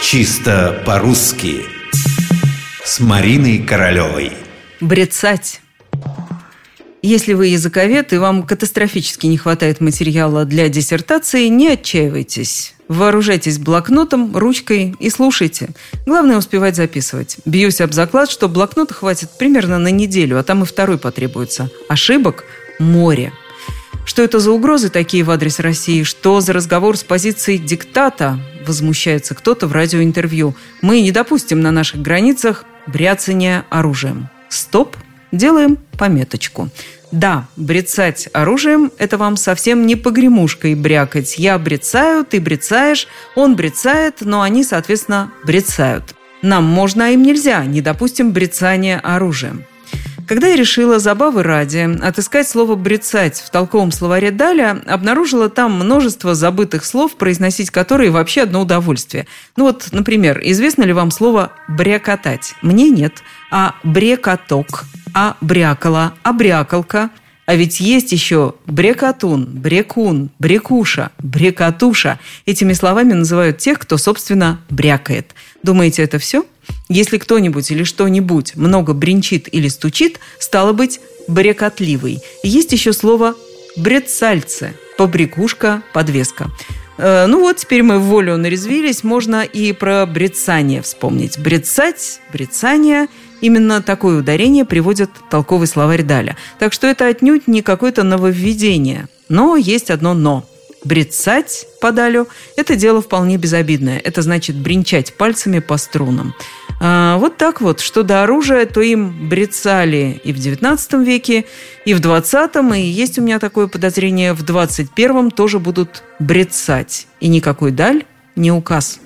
Чисто по-русски С Мариной Королевой Брецать если вы языковед и вам катастрофически не хватает материала для диссертации, не отчаивайтесь. Вооружайтесь блокнотом, ручкой и слушайте. Главное успевать записывать. Бьюсь об заклад, что блокнота хватит примерно на неделю, а там и второй потребуется. Ошибок – море. Что это за угрозы такие в адрес России? Что за разговор с позиции диктата? Возмущается кто-то в радиоинтервью. Мы не допустим на наших границах бряцания оружием. Стоп – Делаем пометочку. Да, брецать оружием – это вам совсем не погремушкой брякать. Я брецаю, ты брецаешь, он брецает, но они, соответственно, брецают. Нам можно, а им нельзя, не допустим брецания оружием. Когда я решила забавы ради отыскать слово «брецать» в толковом словаре Даля, обнаружила там множество забытых слов, произносить которые вообще одно удовольствие. Ну вот, например, известно ли вам слово «брякотать»? Мне нет. А «брекоток», а «брякала», а «брякалка», а ведь есть еще брекатун, брекун, брекуша, брекатуша. Этими словами называют тех, кто, собственно, брякает. Думаете, это все? Если кто-нибудь или что-нибудь много бренчит или стучит, стало быть, брекотливый. Есть еще слово брецальце, побрякушка, подвеска. Э, ну вот, теперь мы в волю нарезвились, можно и про брецание вспомнить. Брецать, брецание – Именно такое ударение приводит толковый словарь Даля. Так что это отнюдь не какое-то нововведение. Но есть одно «но». Брецать по Далю – это дело вполне безобидное. Это значит бренчать пальцами по струнам. А, вот так вот. Что до оружия, то им брецали и в XIX веке, и в XX, и есть у меня такое подозрение, в XXI тоже будут брецать. И никакой Даль не указ.